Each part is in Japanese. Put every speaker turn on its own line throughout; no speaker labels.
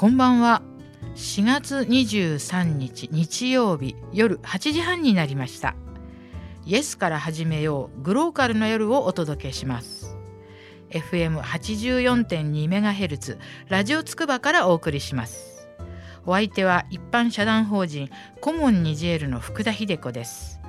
こんばんは。4月23日日曜日夜8時半になりました。イエスから始めようグローカルの夜をお届けします。FM84.2MHz ラジオつくばからお送りします。お相手は一般社団法人コモンニジェールの福田秀子です。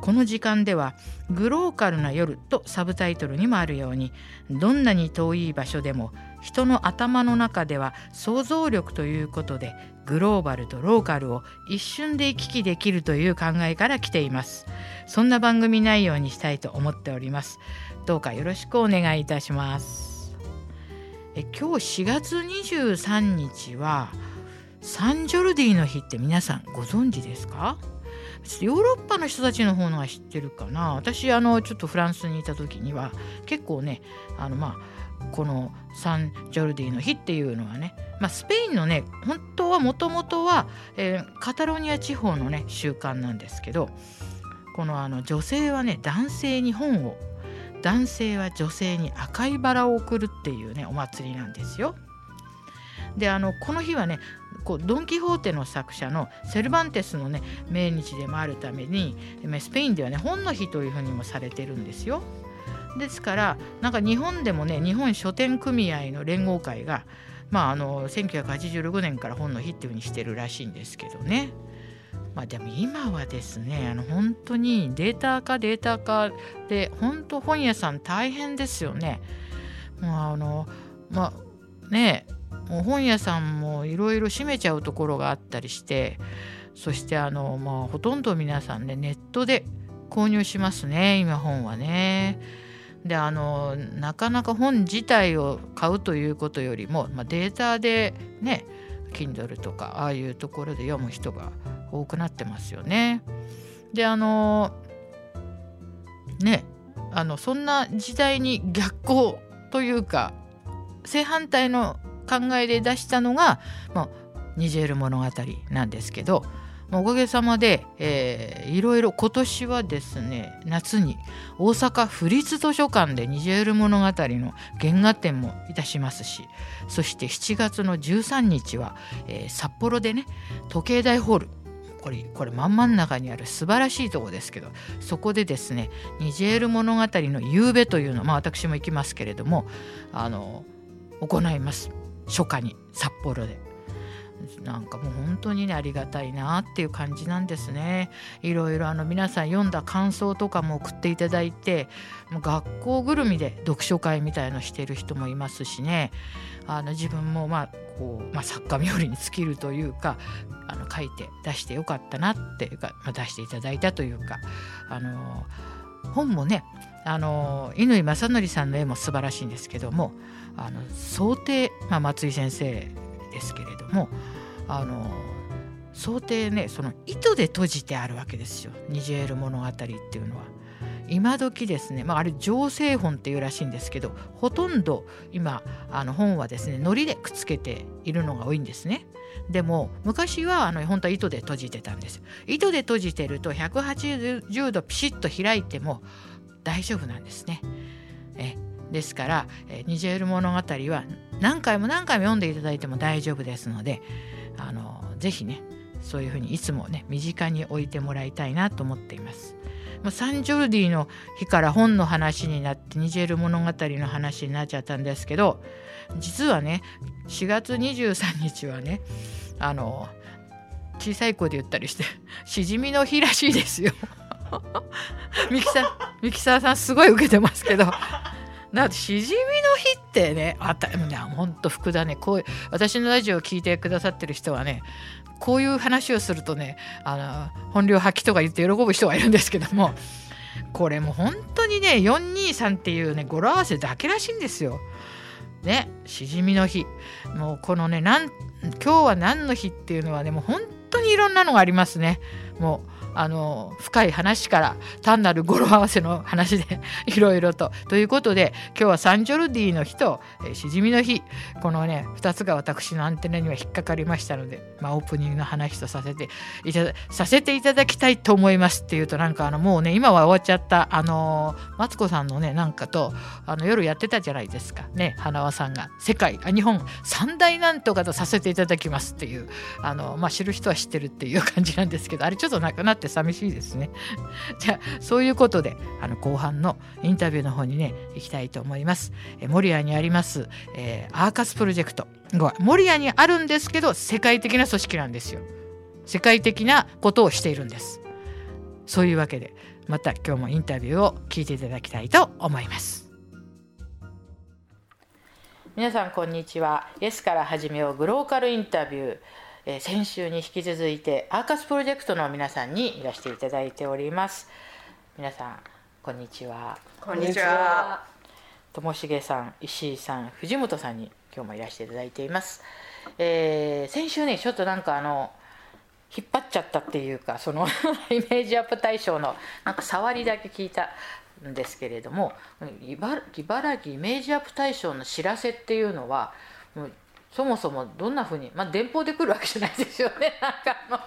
この時間では「グローカルな夜」とサブタイトルにもあるようにどんなに遠い場所でも人の頭の中では想像力ということでグローバルとローカルを一瞬で行き来できるという考えから来ています。そんな番組内容にしたいと思っております。どうかよろしくお願いいたします。え今日4月23日はサンジョルディの日って皆さんご存知ですか？ヨーロッパの人たちの方のは知ってるかな。私あのちょっとフランスにいた時には結構ねあのまあこのサンジョルディの日っていうのはね、まあ、スペインのね本当はもともとは、えー、カタロニア地方のね習慣なんですけどこのあの女性はね男性に本を男性は女性に赤いバラを贈るっていうねお祭りなんですよ。であのこの日はねこうドン・キホーテの作者のセルバンテスのね命日でもあるためにスペインではね本の日というふうにもされてるんですよ。ですからなんか日本でもね日本書店組合の連合会がまああの1986年から本の日っていうふうにしてるらしいんですけどね。まあでも今はですねあの本当にデータ化データ化で本当本屋さん大変ですよね。もうあのまあねもう本屋さんもいろいろ閉めちゃうところがあったりしてそしてあの、まあ、ほとんど皆さんねネットで購入しますね今本はね。であのなかなか本自体を買うということよりも、まあ、データでね Kindle とかああいうところで読む人が多くなってますよね。であのねあのそんな時代に逆行というか正反対の考えで出したのが、まあ、ニジェール物語なんですけどおかげさまで、えー、いろいろ今年はですね夏に大阪府立図書館でニジェール物語の原画展もいたしますしそして7月の13日は、えー、札幌でね時計台ホールこれこれ真ん真ん中にある素晴らしいとこですけどそこでですねニジェール物語の夕べというのまあ私も行きますけれどもあの行います。初夏に札幌で。なんかもう本当にねありがたいなっていう感じなんですね。いろいろあの皆さん読んだ感想とかも送っていただいてもう学校ぐるみで読書会みたいのしてる人もいますしねあの自分もまあこう、まあ、作家冥利に尽きるというかあの書いて出してよかったなっていうか、まあ、出していただいたというかあの本もねあの乾正則さんの絵も素晴らしいんですけどもあの想定、まあ、松井先生ですけれどもあの想定ねその糸で閉じてあるわけですよニジェール物語っていうのは。今時ですね、まあ、あれ情勢本っていうらしいんですけどほとんど今あの本はですね糊でくっつけているのが多いんですね。でも昔はあの本当は糸で閉じてたんです。糸で閉じてると180度ピシッと開いても大丈夫なんですね。えですから、ニジェール物語は何回も何回も読んでいただいても大丈夫ですのであのぜひねそういうふうにいつもね身近に置いてもらいたいなと思っています。サンジョルディの日から本の話になってニジェール物語の話になっちゃったんですけど実はね4月23日はねあの小さい子で言ったりしてしじみの日らしいですよ。ミキサミキサーさんすごい受けてますけどだってしじみの日ってねあたほんと福田ねこう私のラジオを聞いてくださってる人はねこういう話をするとねあの本領発揮とか言って喜ぶ人がいるんですけどもこれも本当にね423っていうね語呂合わせだけらしいんですよ。ねしじみの日もうこのねなん今日は何の日っていうのはねもう本当にいろんなのがありますね。もうあの深い話から単なる語呂合わせの話でいろいろと。ということで今日はサンジョルディの日と、えー、しじみの日。このね2つが私のアンテナには引っかかりましたので、まあ、オープニングの話とさせていたださせていただきたいと思いますっていうとなんかあのもうね今は終わっちゃったあのマツコさんのねなんかとあの夜やってたじゃないですか。ね花輪さんが。世界あ日本三大なんとかとさせていただきますっていうあのまあ知る人は知ってるっていう感じなんですけどあれちょっとなくなって寂しいですね。じゃあそういうことであの後半のインタビューの方にね行きたいと思います。え守谷にあります、えー、アーカスプロジェクト守谷にあるんですけど世界的な組織なんですよ。世界的なことをしているんです。そういうわけでまた今日もインタビューを聞いていただきたいと思います。皆さんこんにちは。イエスから始めようグローカルインタビュー。えー、先週に引き続いてアーカスプロジェクトの皆さんにいらしていただいております。皆さんこんにちは。
こんにちは。
ともしげさん石井さん藤本さんに今日もいらしていただいています、えー、先週ねちょっとなんかあの引っ張っちゃったっていうかその イメージアップ大賞のなんか触りだけ聞いたんですけれども茨城イメージアップ大賞の知らせっていうのはもうそもそもどんなふうに、まあ、電報で来るわけじゃないですよね。なんかあの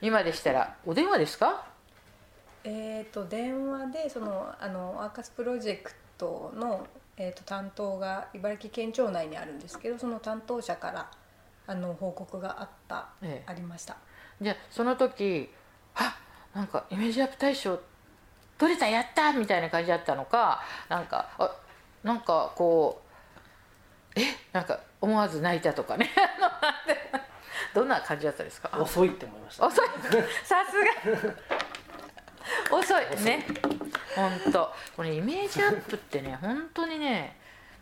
今でしたら。お電話ですか？
えーと、電話でそのあのアーカスプロジェクトの、えーと、担当が茨城県庁内にあるんですけどその担当者からあの報告があった、ええ、ありました。
じゃあその時あなんかイメージアップ大賞取れたやったみたいな感じだったのかなんかあなんかこうえなんか思わず泣いたとかね。どんな感じだったですか？
遅いって思いました
遅い。さすが。遅い。ね。本当。これイメージアップってね本当にね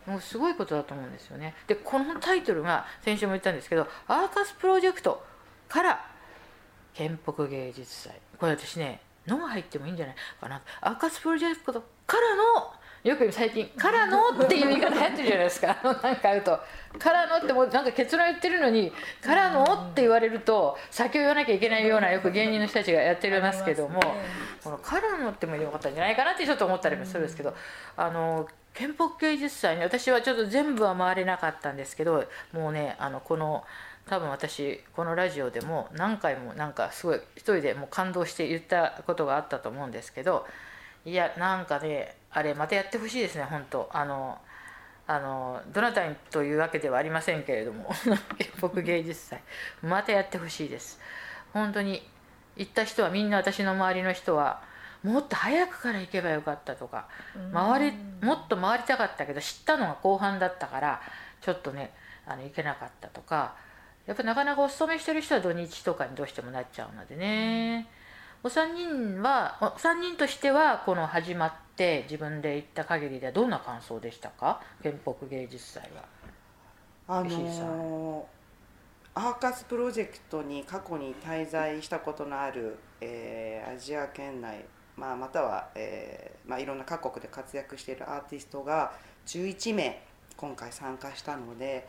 もうすごいことだと思うんですよね。でこのタイトルが先週も言ったんですけどアーカスプロジェクトから建北芸術祭。これ私ね「の」が入ってもいいんじゃないかな。アーカスプロジェクトからのよく最近「からの」っていう言い方流行ってるじゃないですか。なんかあると「からの」ってもうなんか結論言ってるのに「からの」って言われると先を言わなきゃいけないようなよく芸人の人たちがやってますけども「このからの」ってもよかったんじゃないかなってちょっと思ったりもするんですけどあの憲北芸術祭に私はちょっと全部は回れなかったんですけどもうねあのこの多分私このラジオでも何回もなんかすごい一人でもう感動して言ったことがあったと思うんですけどいやなんかねあれまたやってほしいですね本当。あのあのどなたにというわけではありませんけれども。僕芸術祭。またやってほしいです。本当に行った人はみんな私の周りの人はもっと早くから行けばよかったとか回りもっと回りたかったけど知ったのが後半だったからちょっとねあの行けなかったとかやっぱなかなかお勤めしてる人は土日とかにどうしてもなっちゃうのでねお三人はお三人としてはこの始まって自分で言った限りではどんな感想でしたか？原北芸術祭は。
あのー、アーカスプロジェクトに過去に滞在したことのある、えー、アジア圏内、まあ、または、えーまあ、いろんな各国で活躍しているアーティストが11名今回参加したので。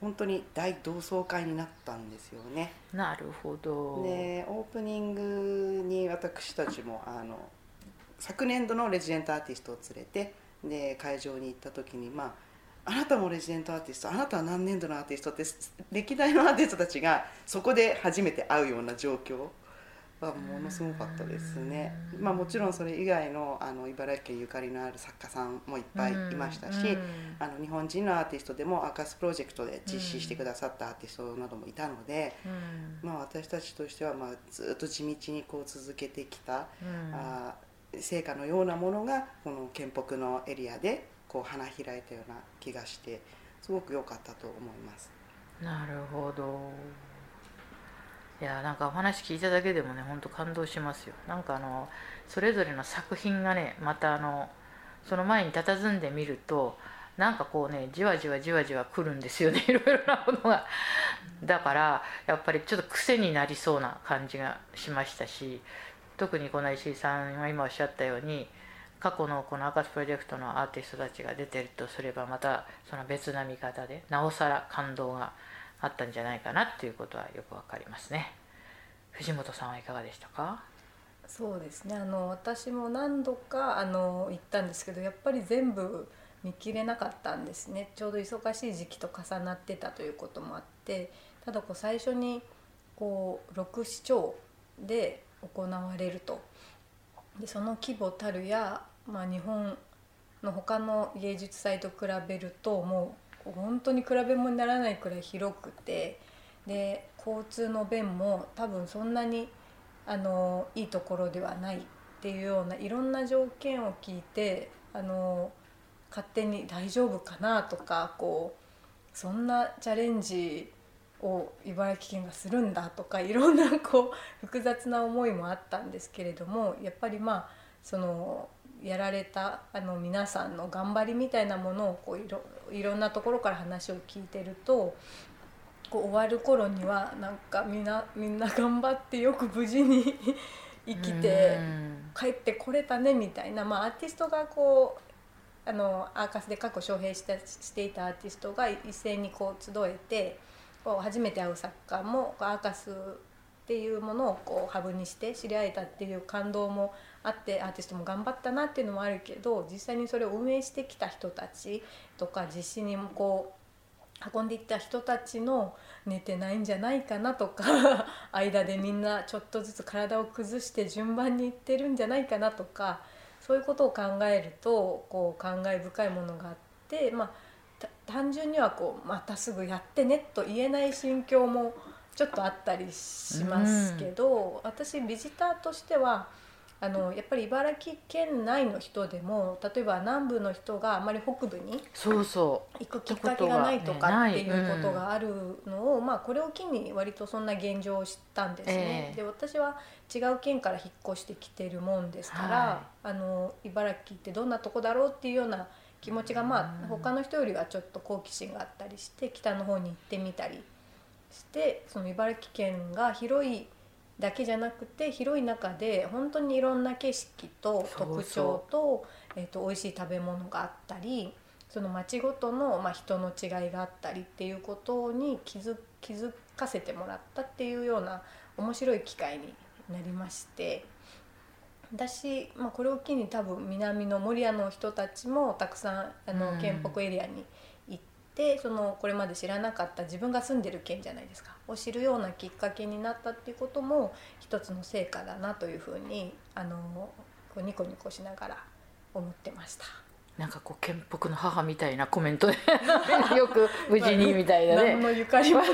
本当に大同窓会になったんですよね。
なるほど。
でオープニングに私たちもあの昨年度のレジデントアーティストを連れてで会場に行った時にまああなたもレジデントアーティストあなたは何年度のアーティストって歴代のアーティストたちがそこで初めて会うような状況はものすごかったですね。まあ、もちろんそれ以外のあの茨城県ゆかりのある作家さんもいっぱいいましたし、あの日本人のアーティストでもアーカスプロジェクトで実施してくださったアーティストなどもいたので、まあ、私たちとしてはまあずっと地道にこう続けてきた、あ成果のようなものがこの県北のエリアでこう花開いたような気がしてすごく良かったと思います。
なるほどいやなんかお話聞いただけでもねほんと感動しますよ。なんかあのそれぞれの作品がねまたあのその前に佇んでみるとなんかこうねじわじわじわじわ来るんですよね。いろいろなものが。だからやっぱりちょっと癖になりそうな感じがしましたし特にこの石井さんが今おっしゃったように過去のこの赤スプロジェクトのアーティストたちが出てるとすればまたその別な見方でなおさら感動があったんじゃないかなっていうことはよくわかりますね。藤本さんはいかがでしたか？
そうですね。あの私も何度かあの行ったんですけどやっぱり全部見切れなかったんですね。ちょうど忙しい時期と重なってたということもあってただこう最初にこう6市町で行われると。でその規模たるや、まあ、日本の他の芸術祭と比べるともう本当に比べ物にならないくらい広くてで交通の便も多分そんなにあのいいところではないっていうようないろんな条件を聞いてあの勝手に大丈夫かなとかこうそんなチャレンジを茨城県がするんだとかいろんなこう複雑な思いもあったんですけれどもやっぱりまあそのやられたあの皆さんの頑張りみたいなものをこういろいろんなところから話を聞いてるとこう終わる頃にはなんかみんなみんな頑張ってよく無事に 生きて帰ってこれたねみたいな、まあ、アーティストがこうあのアーカスで過去招聘してしていたアーティストが一斉にこう集えてこう初めて会う作家もアーカスっていうものをこうハブにして知り合えたっていう感動もあってアーティストも頑張ったなっていうのもあるけど実際にそれを運営してきた人たちとか実施にもこう運んでいった人たちの寝てないんじゃないかなとか 間でみんなちょっとずつ体を崩して順番にいってるんじゃないかなとかそういうことを考えるとこう感慨深いものがあってまあ単純にはこうまたすぐやってねと言えない心境もちょっとあったりしますけど、私ビジターとしてはあのやっぱり茨城県内の人でも例えば南部の人があまり北部に
そうそう。
行くきっかけがないとかっていうことがあるのを、まあ、これを機に割とそんな現状を知ったんですね。えー、で私は違う県から引っ越してきてるもんですから、はい、あの茨城ってどんなとこだろうっていうような気持ちがまあ他の人よりはちょっと好奇心があったりして北の方に行ってみたりしてその茨城県が広いだけじゃなくて広い中で本当にいろんな景色と特徴とえーと、美味しい食べ物があったりその町ごとの、まあ、人の違いがあったりっていうことに気づ気づかせてもらったっていうような面白い機会になりまして。私、まあ、これを機に多分南の守谷の人たちもたくさんあの県北エリアにでそのこれまで知らなかった自分が住んでる県じゃないですかを知るようなきっかけになったっていうことも一つの成果だなというふうにあのニコニコしながら思ってました。
なんかこう県北の母みたいなコメントで よく無事にみたいなね。
何のゆかりもない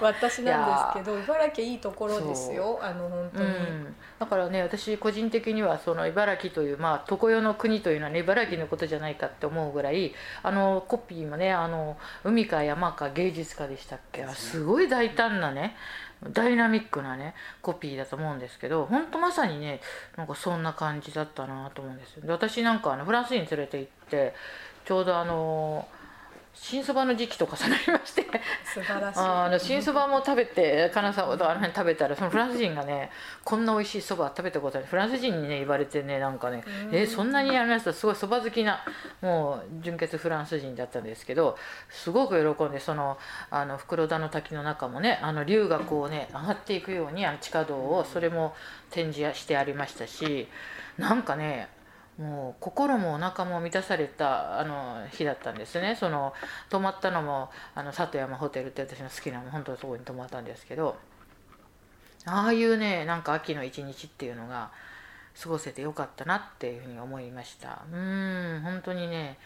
私なんですけど 茨城いいところですよ。あの本当に、うん、
だからね私個人的にはその茨城というまあ常世の国というのはね茨城のことじゃないかって思うぐらいあのコピーもねあの海か山か芸術家でしたっけ？すごい大胆なねダイナミックなねコピーだと思うんですけどほんとまさにねなんかそんな感じだったなと思うんですよ。で私なんかあのフランスに連れて行ってちょうどあのー新そばの時期と重なりまして。
素晴らしい。
あの新そばも食べて金沢とあの辺食べたらそのフランス人がねこんな美味しいそば食べたことない。フランス人にね言われてねなんかねえそんなにやりました？すごいそば好きなもう純血フランス人だったんですけどすごく喜んでそのあの袋田の滝の中もねあの竜がこうね上がっていくようにあの地下道をそれも展示してありましたしなんかねもう心もお腹も満たされたあの日だったんですね。その泊まったのもあの里山ホテルって私の好きな本当にそこに泊まったんですけど。ああいうねなんか秋の一日っていうのが過ごせてよかったなっていうふうに思いました。うん本当にね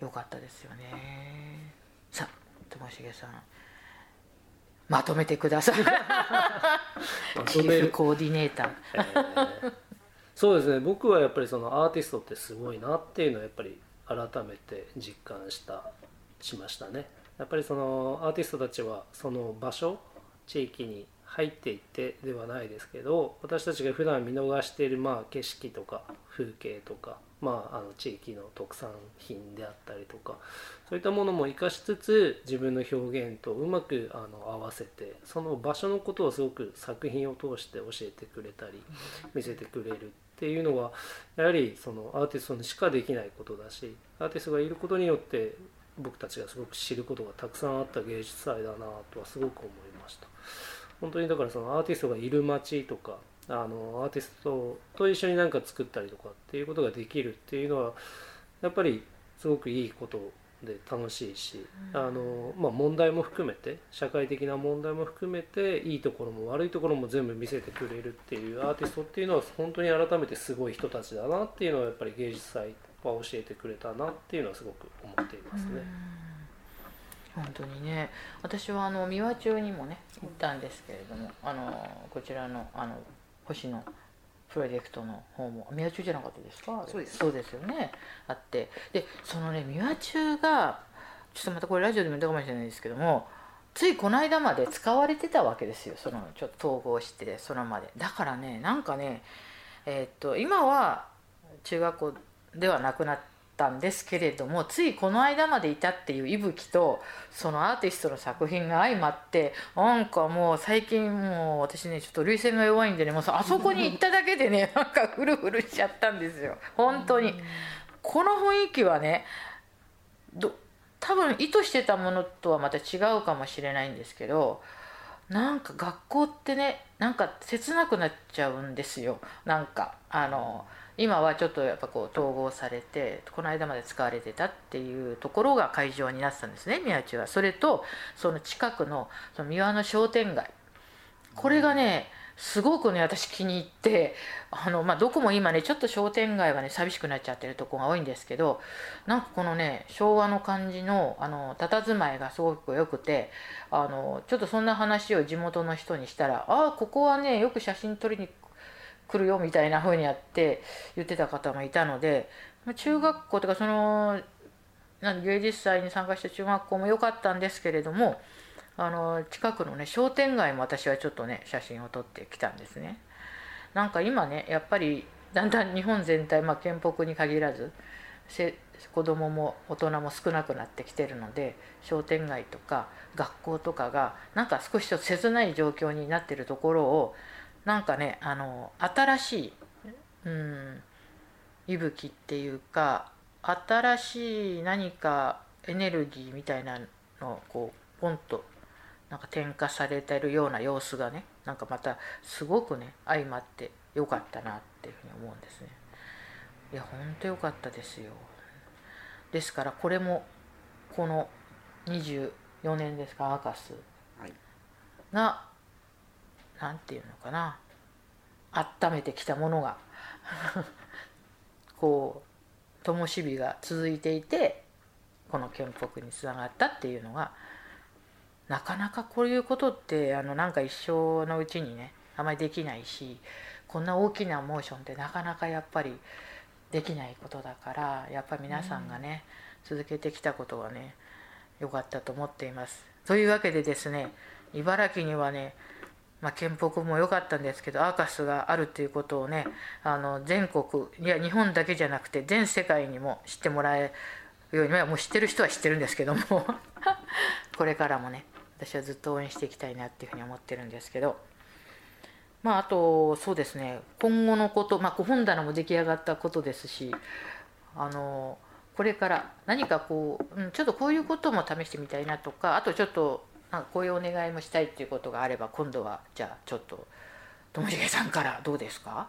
よかったですよね。さあともしげさん。まとめてください。チーフコーディネーター、えー
そうですね。僕はやっぱりそのアーティストってすごいなっていうのはやっぱり改めて実感したしましたね。やっぱりそのアーティストたちはその場所地域に入っていってではないですけど私たちが普段見逃しているまあ景色とか風景とかまあ、あの地域の特産品であったりとかそういったものも生かしつつ自分の表現とうまくあの合わせてその場所のことをすごく作品を通して教えてくれたり見せてくれるっていうのはやはりそのアーティストにしかできないことだしアーティストがいることによって僕たちがすごく知ることがたくさんあった芸術祭だなとはすごく思いました。本当にだからそのアーティストがいる街とかあのアーティストと一緒に何か作ったりとかっていうことができるっていうのはやっぱりすごくいいことで楽しいし、
うん
あのまあ、問題も含めて社会的な問題も含めていいところも悪いところも全部見せてくれるっていうアーティストっていうのは本当に改めてすごい人たちだなっていうのはやっぱり芸術祭は教えてくれたなっていうのはすごく思っていますね。
本当にね私はあの三輪中にもね行ったんですけれどもあのこちらのあの星野プロジェクトの方も三輪中じゃなかったですか？
そうです。
そうですよね。あって。でそのね三輪中がちょっとまたこれラジオでも言ったかもしれないですけどもついこの間まで使われてたわけですよ。そのちょっと統合してそのまで。だからねなんかねえーっと今は中学校ではなくなったんですけれどもついこの間までいたっていう息吹とそのアーティストの作品が相まってなんかもう最近もう私ねちょっと涙腺が弱いんでねもうあそこに行っただけでね なんかフルフルしちゃったんですよ本当に。この雰囲気はねど多分意図してたものとはまた違うかもしれないんですけどなんか学校ってねなんか切なくなっちゃうんですよなんかあの今はちょっとやっぱこう統合されてこの間まで使われてたっていうところが会場になってたんですね宮地は。それとその近くのその三輪の商店街。これがねすごくね私気に入ってあの、まあ、どこも今ねちょっと商店街はね寂しくなっちゃってるとこが多いんですけどなんかこのね昭和の感じのあの佇まいがすごく良くてあのちょっとそんな話を地元の人にしたら「ああここはねよく写真撮りに来るよ」みたいな風にやって言ってた方もいたのでま中学校とかそのなん芸術祭に参加した中学校も良かったんですけれどもあの近くのね商店街も私はちょっとね写真を撮ってきたんですね。なんか今ねやっぱりだんだん日本全体、まあ、県北に限らず子供も大人も少なくなってきてるので商店街とか学校とかがなんか少しちょっと切ない状況になってるところをなんかねあの新しい、うん、息吹っていうか新しい何かエネルギーみたいなのをこうポンとなんか転化されてるような様子がねなんかまたすごくね相まってよかったなっていうふうに思うんですね。いやほんとよかったですよ。ですからこれもこの24年ですかアーカス
はい
がなんていうのかな。温めてきたものが。こう灯火が続いていてこの建北につながったっていうのがなかなかこういうことってあのなんか一生のうちにねあまりできないしこんな大きなモーションってなかなかやっぱりできないことだからやっぱり皆さんがね、続けてきたことがね良かったと思っています。というわけでですね茨城にはねまあ、県北も良かったんですけどアーカスがあるということをねあの全国いや日本だけじゃなくて全世界にも知ってもらえるようにまあもう知ってる人は知ってるんですけども これからもね私はずっと応援していきたいなっていうふうに思ってるんですけど。まああとそうですね今後のこと、まあ、本棚も出来上がったことですしあのこれから何かこう、うん、ちょっとこういうことも試してみたいなとかあとちょっとなんかこういうお願いもしたいっていうことがあれば今度はじゃあちょっとともしげさんからどうですか？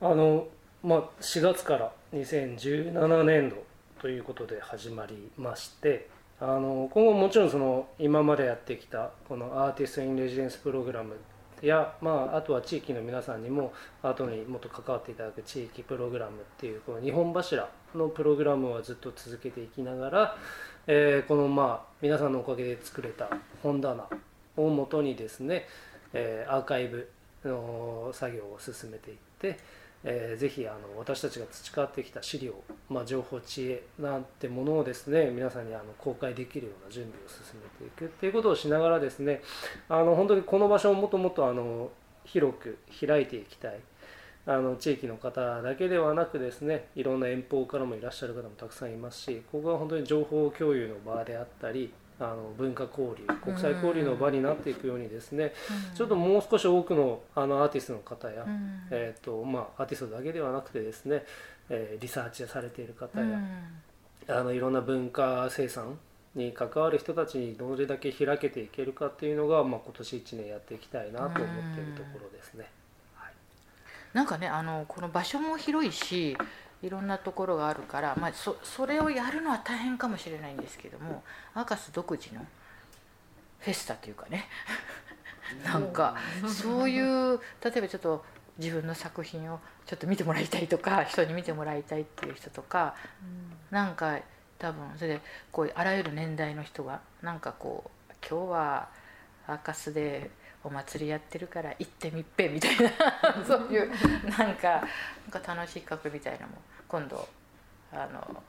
あのまあ、4月から2017年度ということで始まりましてあの今後もちろんその今までやってきたこのアーティスト・イン・レジデンスプログラムや、まあ、あとは地域の皆さんにも後にもっと関わっていただく地域プログラムっていうこの2本柱のプログラムはずっと続けていきながら、えーこのまあ皆さんのおかげで作れた本棚をもとにですね、えーアーカイブの作業を進めていって、えーぜひあの私たちが培ってきた資料、まあ、情報知恵なんてものをですね皆さんにあの公開できるような準備を進めていくっていうことをしながらですねあの本当にこの場所をもっともっとあの広く開いていきたい。あの地域の方だけではなくですねいろんな遠方からもいらっしゃる方もたくさんいますしここは本当に情報共有の場であったりあの文化交流国際交流の場になっていくようにですねちょっともう少し多くのあのアーティストの方や、
うん。
えーとまあ、アーティストだけではなくてですね、えーリサーチされている方や、あのいろんな文化生産に関わる人たちにどれだけ開けていけるかっていうのが、まあ、今年1年やっていきたいなと思っているところですね。
なんかねあのこの場所も広いしいろんなところがあるから、まあ、そそれをやるのは大変かもしれないんですけどもアーカス独自のフェスタというかね。なんかそういう例えばちょっと自分の作品をちょっと見てもらいたいとか人に見てもらいたいっていう人とかなんか多分それでこうあらゆる年代の人がなんかこう今日はアーカスでお祭りやってるから行ってみっぺみたいな。そういうなんかなんか楽しい企画みたいなのも今度あの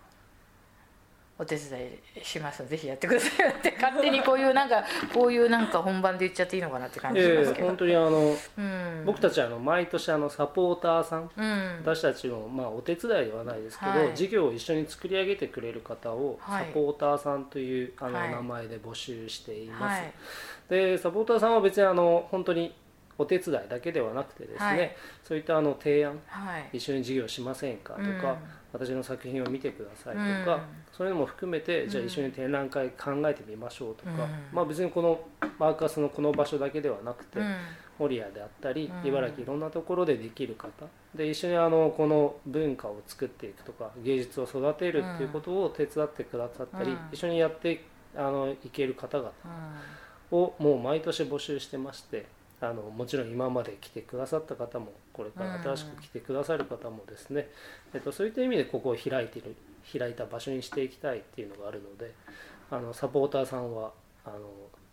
お手伝いしますぜひやってくださいよって勝手にこういうなんかこういうなんか本番で言っちゃっていいのかなって感じしますけど、
本当にあの、
うん、
僕たちあの毎年あのサポーターさん
うん。
私たちの、まあ、お手伝いではないですけど、
はい
事業を一緒に作り上げてくれる方を
はい
サポーターさんというあの
はい
名前で募集しています、
はい
でサポーターさんは別にあの本当にお手伝いだけではなくてですね、
はい
そういったあの提案
はい
一緒に事業しませんかとか、
うん
私の作品を見てくださいと
うん。
か、そういうのも含めてじゃあ
うん
一緒に展覧会考えてみましょうとか、
うん。
まあ別にこのマーカスのこの場所だけではなくて、
うん。
守谷であったり
うん。
茨城いろんなところでできる方。で一緒にあのこの文化を作っていくとか芸術を育てるっていうことを手伝ってくださったり、
うん。
一緒にやってあのいける方々
うん。
をもう毎年募集してましてあのもちろん今まで来てくださった方もこれから新しく来てくださる方もですね、えっと、そういった意味でここを開いている開いた場所にしていきたいっていうのがあるのであのサポーターさんはあの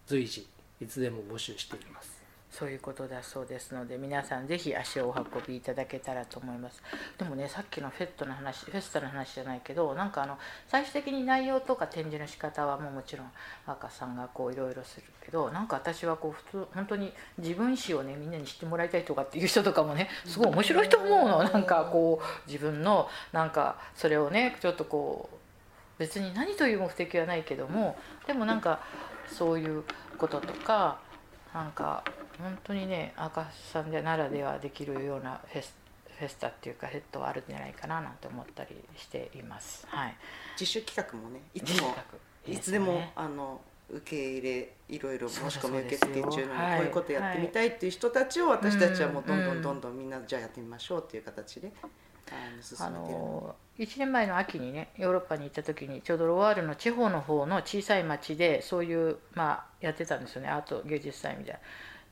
随時いつでも募集しています。
そういうことだそうですので皆さんぜひ足をお運びいただけたらと思います。でもねさっきのフェットの話フェスタの話じゃないけどなんかあの最終的に内容とか展示の仕方はもうもちろん若さんがこういろいろするけどなんか私はこう普通本当に自分史をねみんなに知ってもらいたいとかっていう人とかもねすごい面白いと思うの。なんかこう自分のなんかそれをねちょっとこう別に何という目的はないけどもでもなんかそういうこととかなんか本当にね赤さんでならではできるようなフェスフェスタっていうかヘッドはあるんじゃないかななんて思ったりしています。はい。
自主企画もねいつもいつでもあの受け入れいろいろ申し込み受付中なのでこ
はい、
ういうことやってみたいっていう人たちを私たちはもうどんどん。どんどんみんなじゃあやってみましょうっていう形であの進
あ
めてるの
の1年前の秋にねヨーロッパに行った時にちょうどロワールの地方の方の小さい町でそういうまあやってたんですよね。アート芸術祭みたいな。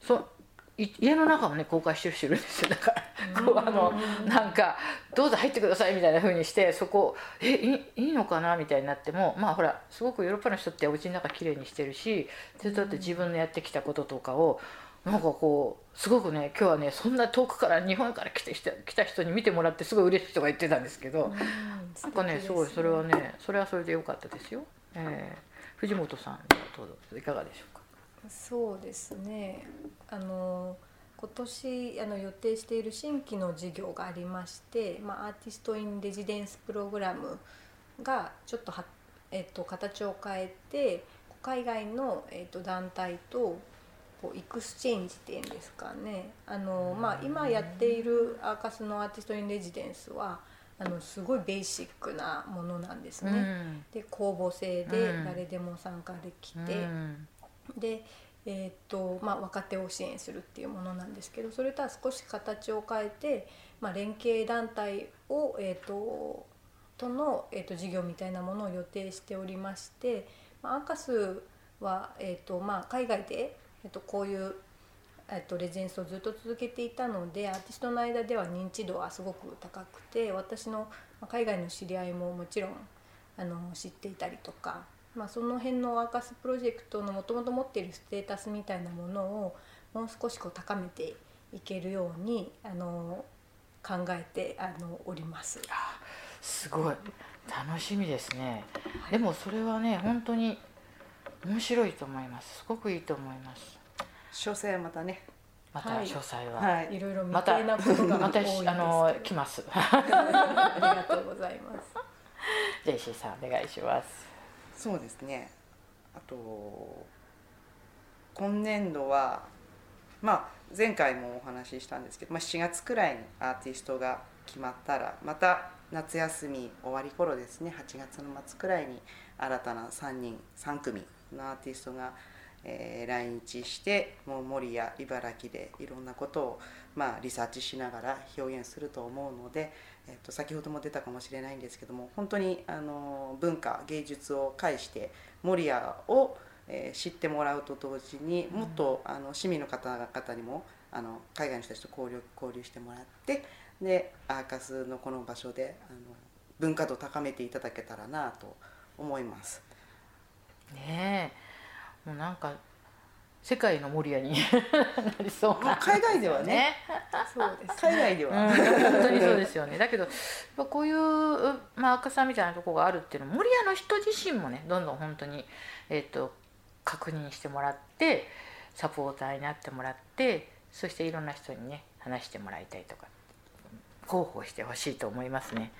そい家の中もね公開してる人いるんですよ。だからこうあのなんか「どうぞ入ってください」みたいな風にしてそこ「えいいいのかな?」みたいになってもまあほらすごくヨーロッパの人ってお家の中きれいにしてるし手伝って自分のやってきたこととかをなんかこうすごくね今日はねそんな遠くから日本から来て人来た人に見てもらってすごい嬉しいとか言ってたんですけど、なんかねすごいそれはねそれはそれで良かったですよ。えー、藤本さんどうぞいかがでしょうか？
そうですねあの今年あの予定している新規の事業がありまして、まあ、アーティスト・イン・レジデンスプログラムがちょっとは、えっと、形を変えて海外の、えっと、団体とこうエクスチェンジっていうんですかね。あの、まあ、今やっているアーカスのアーティスト・イン・レジデンスはあのすごいベーシックなものなんですね。
うん。
で公募制で
うん。
誰でも参加でき
う
て、
ん。
で、えーっとまあ、若手を支援するっていうものなんですけどそれとは少し形を変えて、まあ、連携団体を、えーっととの、えーっと事業みたいなものを予定しておりまして、まあ、アーカスは、えーっとまあ、海外で、えーっとこういう、えーっとレジェンスをずっと続けていたのでアーティストの間では認知度はすごく高くて私のまあ海外の知り合いももちろんあの知っていたりとか、まあ、その辺のワーカスプロジェクトのもともと持っているステータスみたいなものをもう少しこう高めていけるようにあの考えてあのおります。
すごい楽しみですね。でもそれはね本当に面白いと思います。すごくいいと思います。
詳細はまたね
また
はい
詳細は、
はい
いろいろ未
また
定なことが
また
多いですけど
あの来ます。
ありがとうございます。
ジェイシーさんお願いします。
そうですねあと今年度はまあ前回もお話ししたんですけど、まあ、7月くらいにアーティストが決まったらまた夏休み終わり頃ですね。8月の末くらいに新たな3人3組のアーティストが、えー来日してもう森や茨城でいろんなことを、まあ、リサーチしながら表現すると思うので、えっと先ほども出たかもしれないんですけども本当にあの文化芸術を介して守谷を、えー知ってもらうと同時にもっと、あの市民の方々にもあの海外の人たちと交流交流してもらってでアーカスのこの場所であの文化度を高めていただけたらなと思います。
ねえ。もうなんか世界の守谷に なりそう
海外ではね。
そうです
海外で
うん、
は、
本当にそうですよね。だけどこういう、まあ、赤さんみたいなところがあるっていうのは守谷の人自身もねどんどん本当に、えー、と確認してもらってサポーターになってもらってそしていろんな人にね話してもらいたいとか広報してほしいと思いますね。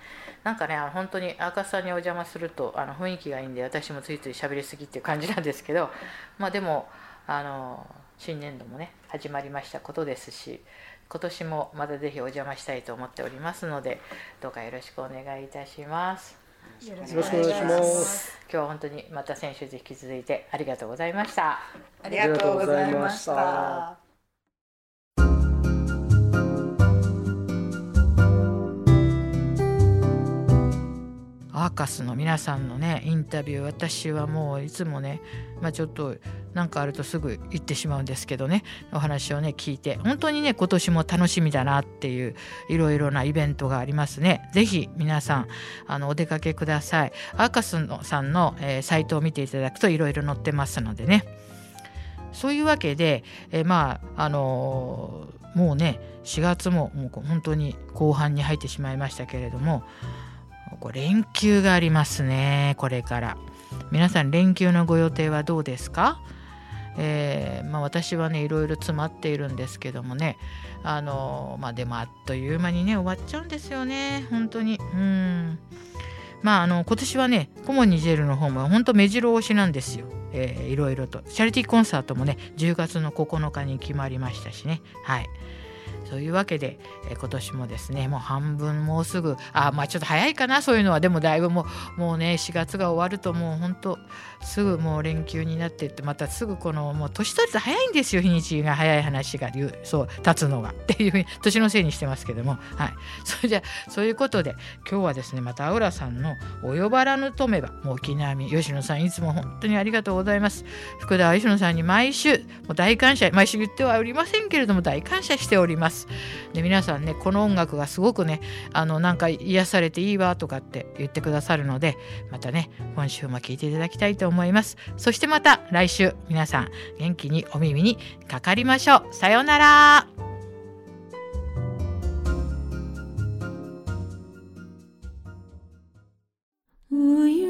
なんかねあの本当に赤さんにお邪魔するとあの雰囲気がいいんで私もついつい喋りすぎっていう感じなんですけど まあでもあの新年度もね始まりましたことですし今年もまたぜひお邪魔したいと思っておりますのでどうかよろしくお願いいたします。
よろ
しくお願いします。
今日は本当にまた先週で引き続いてありがとうございました。
ありがとうございました。
カスの皆さんのねインタビュー私はもういつもねまあちょっと何かあるとすぐ行ってしまうんですけどねお話をね聞いて本当にね今年も楽しみだなっていういろいろなイベントがありますね。ぜひ皆さんあのお出かけください。アーカスのさんの、えーサイトを見ていただくといろいろ載ってますのでね。そういうわけで、えーまああのーもうね4月ももう本当に後半に入ってしまいましたけれども連休がありますねこれから。皆さん連休のご予定はどうですか？えーまあ、私はねいろいろ詰まっているんですけどもね。あのまあでもあっという間にね終わっちゃうんですよね本当に。うん。まああの今年はねコモニジェルの方も本当目白押しなんですよ、いろいろと。チャリティーコンサートもね10月の9日に決まりましたしね。はい。そういうわけで、えー今年もですねもう半分もうすぐあまあちょっと早いかなそういうのは。でもだいぶもうもうね4月が終わるともう本当すぐもう連休になってってまたすぐこのもう年取ると早いんですよ日にちが早い話が言うそう経つのが。っていうふうに年のせいにしてますけどもはい。それじゃそういうことで今日はですねまたアウラさんの「お呼ばらぬとめば」もう沖縄吉野さんいつも本当にありがとうございます。福田吉野さんに毎週もう大感謝毎週言ってはおりませんけれども大感謝しております。で皆さんねこの音楽がすごくねあのなんか癒されていいわとかって言ってくださるのでまたね今週も聴いていただきたいと思います。思います。そしてまた来週皆さん元気にお耳にかかりましょう。さようなら。
冬